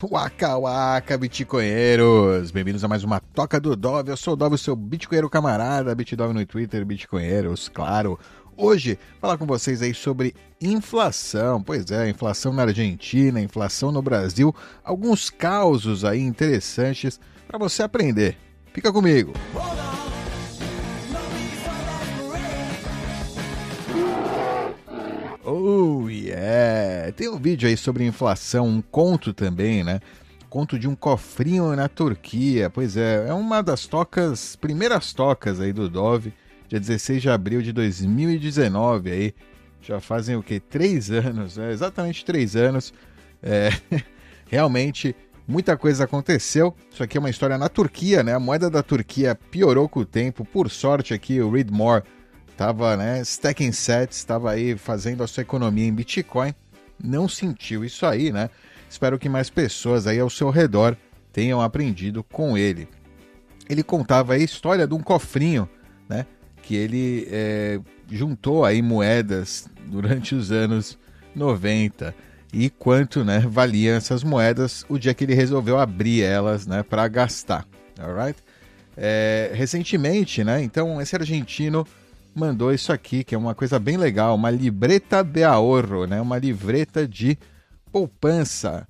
Waka waka, bitcoinheiros! Bem-vindos a mais uma Toca do Dove. Eu sou o Dove, seu bitcoinheiro camarada, Bitdove no Twitter, bitcoinheiros, claro. Hoje, falar com vocês aí sobre inflação. Pois é, inflação na Argentina, inflação no Brasil, alguns causos aí interessantes para você aprender. Fica comigo! Oh yeah! Tem um vídeo aí sobre inflação, um conto também, né? Conto de um cofrinho na Turquia. Pois é, é uma das tocas, primeiras tocas aí do Dove, dia 16 de abril de 2019 aí. Já fazem o que? Três anos, é, exatamente três anos. É, realmente muita coisa aconteceu. Isso aqui é uma história na Turquia, né? A moeda da Turquia piorou com o tempo. Por sorte aqui, o Read More estava, né, stacking sets, estava aí fazendo a sua economia em Bitcoin, não sentiu isso aí, né? Espero que mais pessoas aí ao seu redor tenham aprendido com ele. Ele contava a história de um cofrinho, né, que ele é, juntou aí moedas durante os anos 90 e quanto, né, valiam essas moedas o dia que ele resolveu abrir elas, né, para gastar, alright? É, recentemente, né, então esse argentino mandou isso aqui, que é uma coisa bem legal, uma libreta de ahorro, né? Uma livreta de poupança.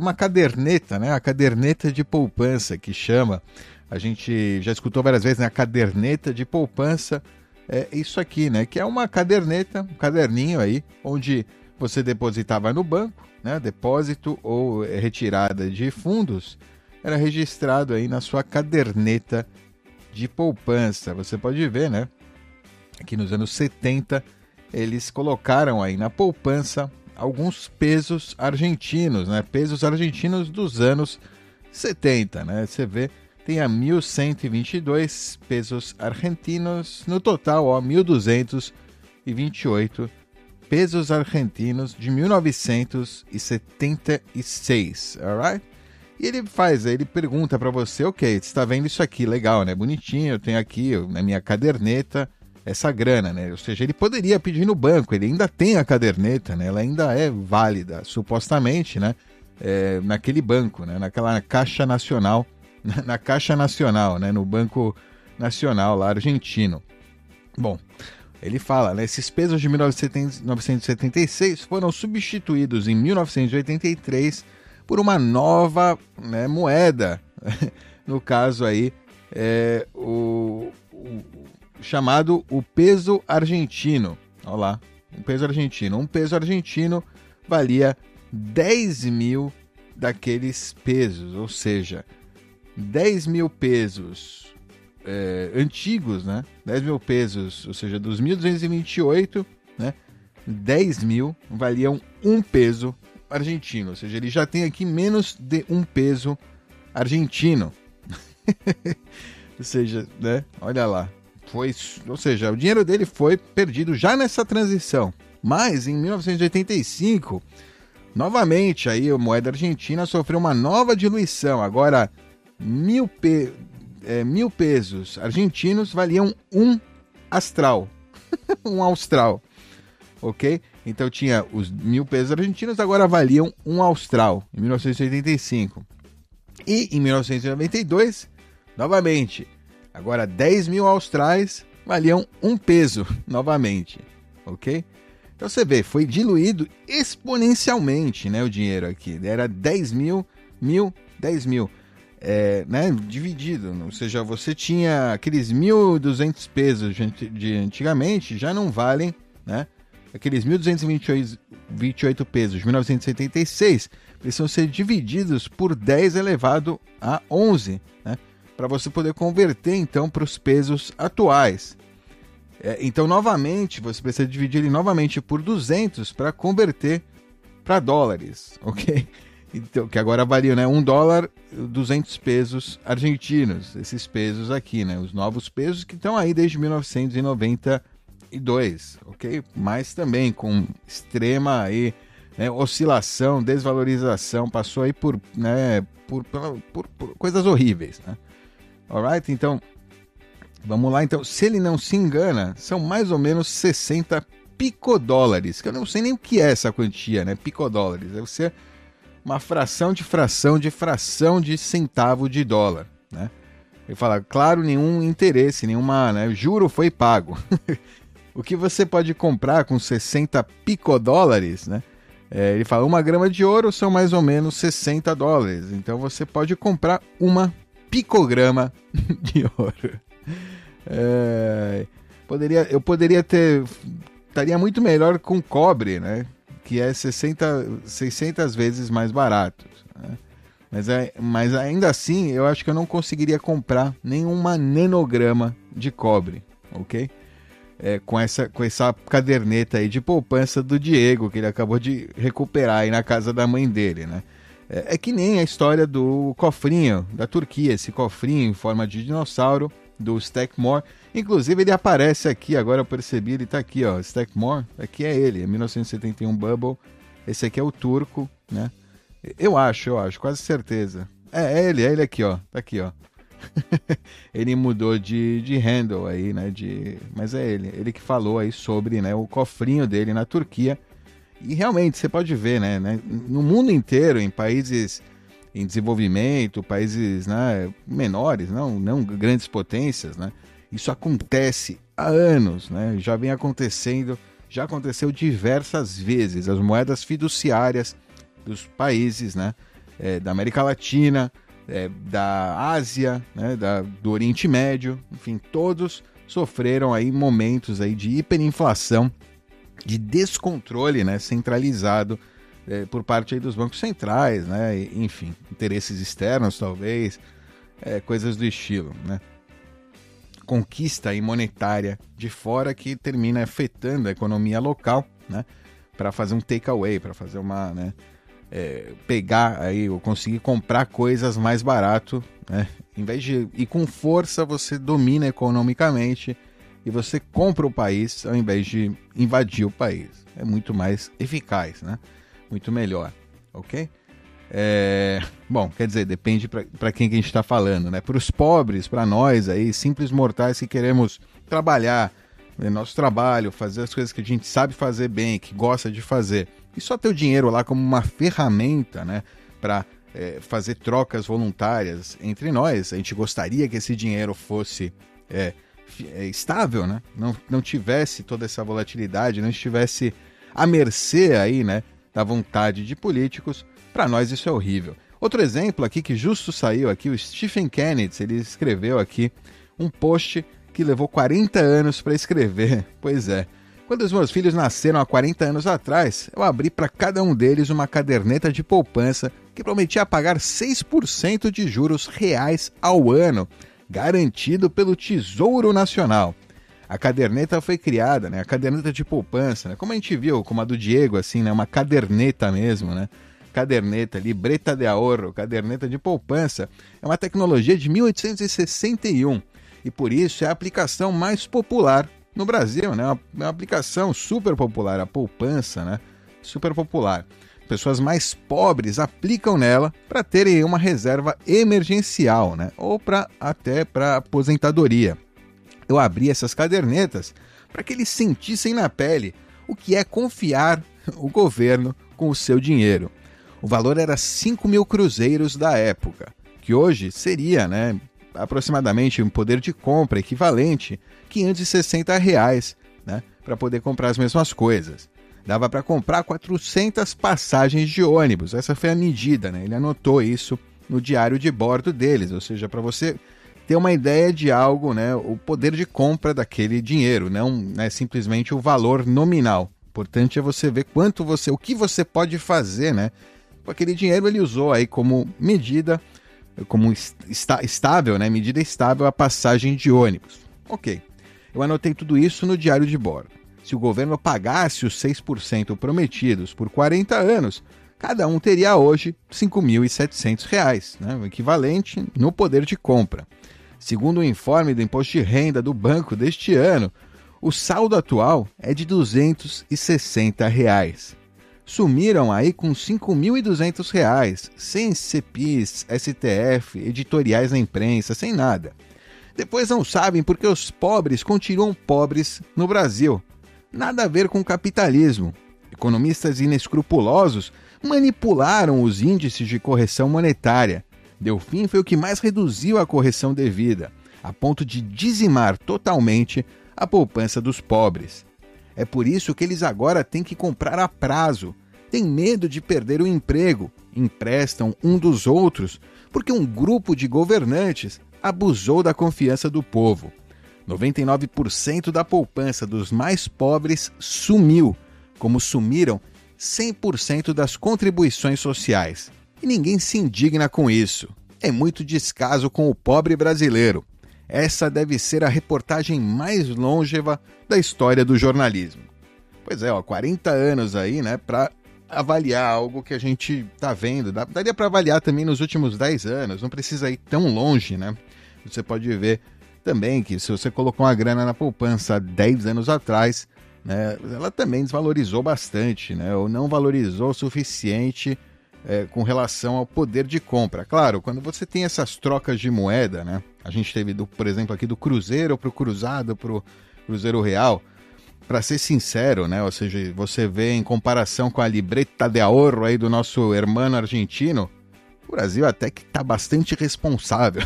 Uma caderneta, né? A caderneta de poupança que chama. A gente já escutou várias vezes, né? A caderneta de poupança. É isso aqui, né? Que é uma caderneta, um caderninho aí, onde você depositava no banco, né? Depósito ou retirada de fundos era registrado aí na sua caderneta de poupança. Você pode ver, né? Que nos anos 70 eles colocaram aí na poupança alguns pesos argentinos, né? Pesos argentinos dos anos 70, né? Você vê, tem a 1122 pesos argentinos, no total, ó, 1228 pesos argentinos de 1976, alright? E ele faz, ele pergunta para você, ok, você está vendo isso aqui, legal, né? Bonitinho, eu tenho aqui na minha caderneta essa grana, né? Ou seja, ele poderia pedir no banco, ele ainda tem a caderneta, né? Ela ainda é válida, supostamente, né? É, naquele banco, né? Naquela Caixa Nacional, na Caixa Nacional, né? No Banco Nacional lá argentino. Bom, ele fala, né? Esses pesos de 1976 foram substituídos em 1983 por uma nova né, moeda. no caso aí, é, o, o chamado o peso argentino. Olha lá, um peso argentino. Um peso argentino valia 10 mil daqueles pesos, ou seja, 10 mil pesos é, antigos, né? 10 mil pesos, ou seja, dos 1228, né? 10 mil valiam um peso argentino, ou seja, ele já tem aqui menos de um peso argentino. ou seja, né? Olha lá, foi, ou seja, o dinheiro dele foi perdido já nessa transição. Mas em 1985, novamente aí a moeda argentina sofreu uma nova diluição. Agora mil, pe, é, mil pesos argentinos valiam um astral, um austral, ok? Então tinha os mil pesos argentinos, agora valiam um austral em 1985. E em 1992, novamente, Agora, 10 mil austrais valiam um peso novamente, ok? Então você vê, foi diluído exponencialmente né, o dinheiro aqui. Era 10 mil, mil, 10 mil. É, né, dividido, ou seja, você tinha aqueles 1.200 pesos de antigamente já não valem, né? Aqueles 1.228 pesos de 1976 precisam ser divididos por 10 elevado a 11, né? Para você poder converter então para os pesos atuais. É, então, novamente, você precisa dividir ele novamente por 200 para converter para dólares, ok? Então, que agora varia, né? 1 dólar, 200 pesos argentinos. Esses pesos aqui, né? Os novos pesos que estão aí desde 1992, ok? Mas também com extrema aí, né, oscilação, desvalorização, passou aí por, né, por, por, por coisas horríveis, né? Alright? Então, vamos lá. Então, se ele não se engana, são mais ou menos 60 picodólares, que eu não sei nem o que é essa quantia, né? Picodólares. Deve ser uma fração de fração de fração de centavo de dólar, né? Ele fala, claro, nenhum interesse, nenhuma, né? Juro foi pago. o que você pode comprar com 60 picodólares, né? É, ele fala, uma grama de ouro são mais ou menos 60 dólares. Então você pode comprar uma picograma de ouro. É, poderia, eu poderia ter. Estaria muito melhor com cobre, né? Que é 60, 600 vezes mais barato. Né? Mas, é, mas ainda assim, eu acho que eu não conseguiria comprar nenhuma nanograma de cobre, ok? É, com, essa, com essa caderneta aí de poupança do Diego, que ele acabou de recuperar aí na casa da mãe dele, né? É, é que nem a história do cofrinho da Turquia, esse cofrinho em forma de dinossauro do Stackmore. Inclusive ele aparece aqui, agora eu percebi, ele tá aqui, ó, Stackmore, aqui é ele, é 1971 Bubble. Esse aqui é o turco, né? Eu acho, eu acho, quase certeza. É, é ele, é ele aqui, ó. Tá aqui, ó. ele mudou de, de handle aí, né? De... Mas é ele, ele que falou aí sobre né, o cofrinho dele na Turquia. E realmente, você pode ver, né? né no mundo inteiro, em países em desenvolvimento, países né, menores, não, não grandes potências, né? Isso acontece há anos, né? Já vem acontecendo, já aconteceu diversas vezes. As moedas fiduciárias dos países né, é, da América Latina, é, da Ásia, né, da, do Oriente Médio, enfim, todos sofreram aí momentos aí de hiperinflação, de descontrole né, centralizado é, por parte dos bancos centrais, né, enfim, interesses externos talvez, é, coisas do estilo, né. Conquista monetária de fora que termina afetando a economia local, né, para fazer um takeaway, para fazer uma, né, é, pegar aí ou conseguir comprar coisas mais barato, né? Em vez de ir com força, você domina economicamente e você compra o país ao invés de invadir o país. É muito mais eficaz, né? Muito melhor, ok? É... Bom, quer dizer, depende para quem que a gente está falando, né? Para os pobres, para nós aí, simples mortais que queremos trabalhar, né? nosso trabalho, fazer as coisas que a gente sabe fazer bem, que gosta de fazer e só ter o dinheiro lá como uma ferramenta, né, para é, fazer trocas voluntárias entre nós. A gente gostaria que esse dinheiro fosse é, estável, né? Não, não tivesse toda essa volatilidade, não estivesse à mercê aí, né, da vontade de políticos. Para nós isso é horrível. Outro exemplo aqui que justo saiu aqui, o Stephen Kennedy, ele escreveu aqui um post que levou 40 anos para escrever. Pois é, quando os meus filhos nasceram há 40 anos atrás, eu abri para cada um deles uma caderneta de poupança que prometia pagar 6% de juros reais ao ano, garantido pelo Tesouro Nacional. A caderneta foi criada, né? A caderneta de poupança, né? Como a gente viu, como a do Diego, assim, né? Uma caderneta mesmo, né? Caderneta, libreta de ahorro, caderneta de poupança. É uma tecnologia de 1861 e por isso é a aplicação mais popular no Brasil, né? É uma, uma aplicação super popular, a poupança, né? Super popular. Pessoas mais pobres aplicam nela para terem uma reserva emergencial, né? Ou para até para aposentadoria. Eu abri essas cadernetas para que eles sentissem na pele o que é confiar o governo com o seu dinheiro. O valor era 5 mil cruzeiros da época, que hoje seria né, aproximadamente um poder de compra equivalente 560 reais, né, para poder comprar as mesmas coisas. Dava para comprar 400 passagens de ônibus. Essa foi a medida, né? Ele anotou isso no diário de bordo deles, ou seja, para você ter uma ideia de algo, né, o poder de compra daquele dinheiro, não né, simplesmente o valor nominal. Importante é você ver quanto você, o que você pode fazer, né? Com aquele dinheiro ele usou aí como medida, como está, estável, né? Medida estável a passagem de ônibus. Ok. Eu anotei tudo isso no diário de bordo. Se o governo pagasse os 6% prometidos por 40 anos, cada um teria hoje R$ 5.700, né, o equivalente no poder de compra. Segundo o informe do imposto de renda do banco deste ano, o saldo atual é de 260 reais. Sumiram aí com R$ 5.200, sem CPIs, STF, editoriais na imprensa, sem nada. Depois não sabem porque os pobres continuam pobres no Brasil. Nada a ver com capitalismo. Economistas inescrupulosos manipularam os índices de correção monetária. Delfim foi o que mais reduziu a correção devida, a ponto de dizimar totalmente a poupança dos pobres. É por isso que eles agora têm que comprar a prazo, têm medo de perder o emprego, emprestam um dos outros, porque um grupo de governantes abusou da confiança do povo. 99% da poupança dos mais pobres sumiu, como sumiram 100% das contribuições sociais. E ninguém se indigna com isso. É muito descaso com o pobre brasileiro. Essa deve ser a reportagem mais longeva da história do jornalismo. Pois é, ó, 40 anos aí, né, para avaliar algo que a gente tá vendo. Daria para avaliar também nos últimos 10 anos, não precisa ir tão longe, né? Você pode ver também que se você colocou uma grana na poupança 10 anos atrás, né, ela também desvalorizou bastante, né, ou não valorizou o suficiente é, com relação ao poder de compra. Claro, quando você tem essas trocas de moeda, né, a gente teve, do, por exemplo, aqui do Cruzeiro para o Cruzado para o Cruzeiro Real, para ser sincero, né, ou seja, você vê em comparação com a libreta de ouro aí do nosso hermano argentino, o Brasil até que tá bastante responsável.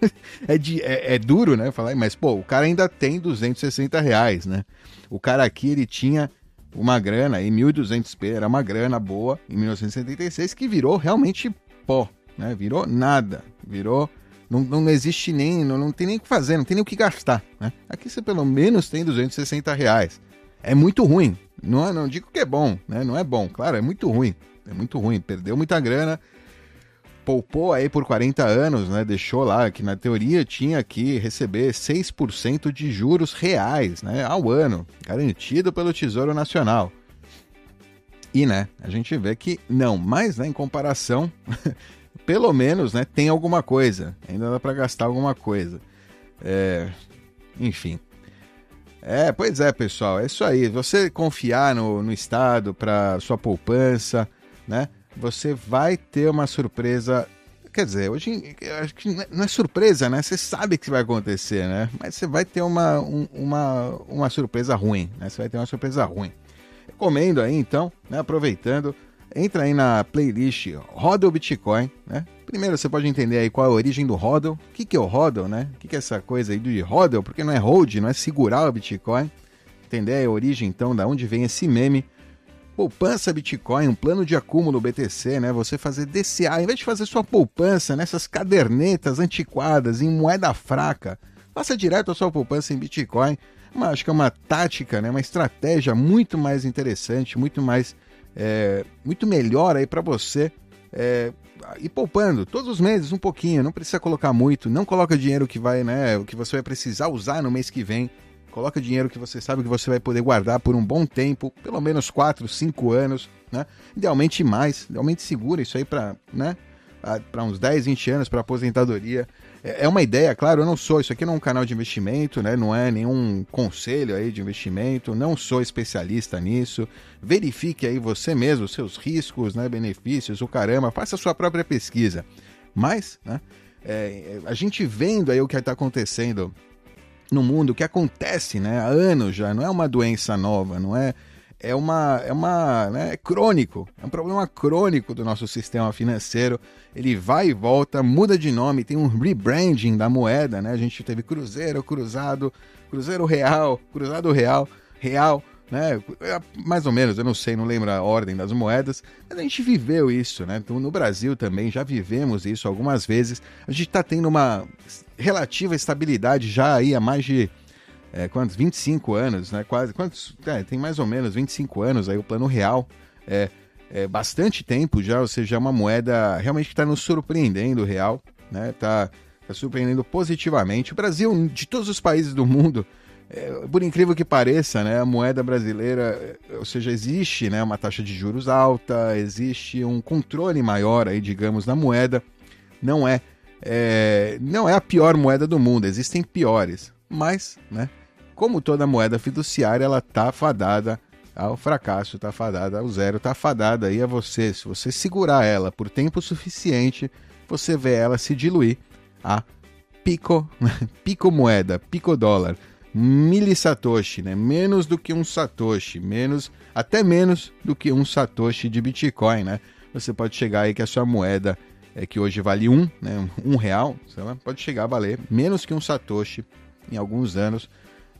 é, de, é, é, duro, né? Falar, mas pô, o cara ainda tem 260 reais, né? O cara aqui, ele tinha uma grana, e 1.200p era uma grana boa, em 1976, que virou realmente pó, né? Virou nada, virou... Não, não existe nem, não, não tem nem o que fazer, não tem nem o que gastar, né? Aqui você pelo menos tem 260 reais. É muito ruim, não, não digo que é bom, né? Não é bom, claro, é muito ruim, é muito ruim, perdeu muita grana, poupou aí por 40 anos, né? Deixou lá que na teoria tinha que receber 6% de juros reais, né, ao ano, garantido pelo Tesouro Nacional. E, né, a gente vê que não, mas né, em comparação, pelo menos, né, tem alguma coisa. Ainda dá para gastar alguma coisa. É, enfim. É, pois é, pessoal, é isso aí. Você confiar no, no Estado para sua poupança, né? Você vai ter uma surpresa. Quer dizer, hoje acho que não é surpresa, né? Você sabe que vai acontecer, né? Mas você vai ter uma, um, uma, uma surpresa ruim, né? Você vai ter uma surpresa ruim. Recomendo aí, então, né? aproveitando, entra aí na playlist Rodel Bitcoin, né? Primeiro você pode entender aí qual é a origem do Rodel, o que, que é o Rodel, né? O que, que é essa coisa aí de Rodel, porque não é hold, não é segurar o Bitcoin. Entender a origem, então, da onde vem esse meme poupança Bitcoin, um plano de acúmulo BTC, né? Você fazer DCA, ao invés de fazer sua poupança nessas cadernetas antiquadas em moeda fraca, faça direto a sua poupança em Bitcoin. Uma, acho que é uma tática, né? Uma estratégia muito mais interessante, muito mais, é, muito melhor aí para você é, ir poupando todos os meses um pouquinho. Não precisa colocar muito, não coloca dinheiro que vai, né? O que você vai precisar usar no mês que vem Coloca dinheiro que você sabe que você vai poder guardar por um bom tempo, pelo menos 4, 5 anos, né? Idealmente mais, idealmente segura isso aí para, né? Para uns 10, 20 anos para aposentadoria. É, é uma ideia, claro, eu não sou, isso aqui não é um canal de investimento, né? Não é nenhum conselho aí de investimento, não sou especialista nisso. Verifique aí você mesmo seus riscos, né, benefícios, o caramba, faça a sua própria pesquisa. Mas, né, é, a gente vendo aí o que está acontecendo no mundo, que acontece né, há anos já, não é uma doença nova, não é. É uma. É uma. Né, é crônico. É um problema crônico do nosso sistema financeiro. Ele vai e volta, muda de nome, tem um rebranding da moeda, né? A gente teve Cruzeiro, Cruzado, Cruzeiro Real, Cruzado Real, Real né? É, mais ou menos, eu não sei, não lembro a ordem das moedas, mas a gente viveu isso, né? Então, no Brasil também já vivemos isso algumas vezes. A gente está tendo uma relativa estabilidade já aí há mais de é, quantos? 25 anos, né? Quase, quantos? É, tem mais ou menos 25 anos aí o plano real. É, é bastante tempo já, ou seja, é uma moeda realmente que está nos surpreendendo real, né? Tá, tá surpreendendo positivamente. O Brasil, de todos os países do mundo, é, por incrível que pareça, né, a moeda brasileira, ou seja, existe né, uma taxa de juros alta, existe um controle maior aí, digamos, na moeda. Não é, é, não é a pior moeda do mundo, existem piores. Mas, né, como toda moeda fiduciária, ela está fadada ao fracasso, está fadada ao zero, está fadada aí a você. Se você segurar ela por tempo suficiente, você vê ela se diluir a pico, pico moeda, pico dólar milisatoshi, né? Menos do que um satoshi, menos até menos do que um satoshi de Bitcoin, né? você pode chegar aí que a sua moeda, é, que hoje vale um, né, um real, pode chegar a valer menos que um satoshi em alguns anos.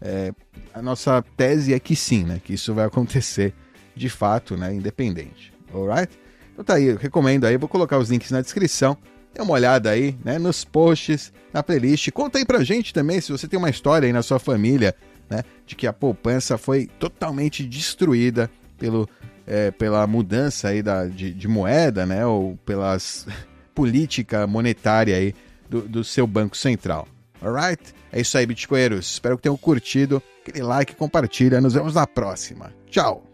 É, a nossa tese é que sim, né, que isso vai acontecer de fato, né, independente. Alright? Então tá aí, recomendo aí, vou colocar os links na descrição. Dê uma olhada aí, né, nos posts, na playlist. Conta aí pra gente também se você tem uma história aí na sua família, né, de que a poupança foi totalmente destruída pelo, é, pela mudança aí da, de, de, moeda, né, ou pelas política monetária aí do, do seu banco central. Alright? É isso aí, bitcoinheiros. Espero que tenham curtido. Aquele like, compartilha. Nos vemos na próxima. Tchau!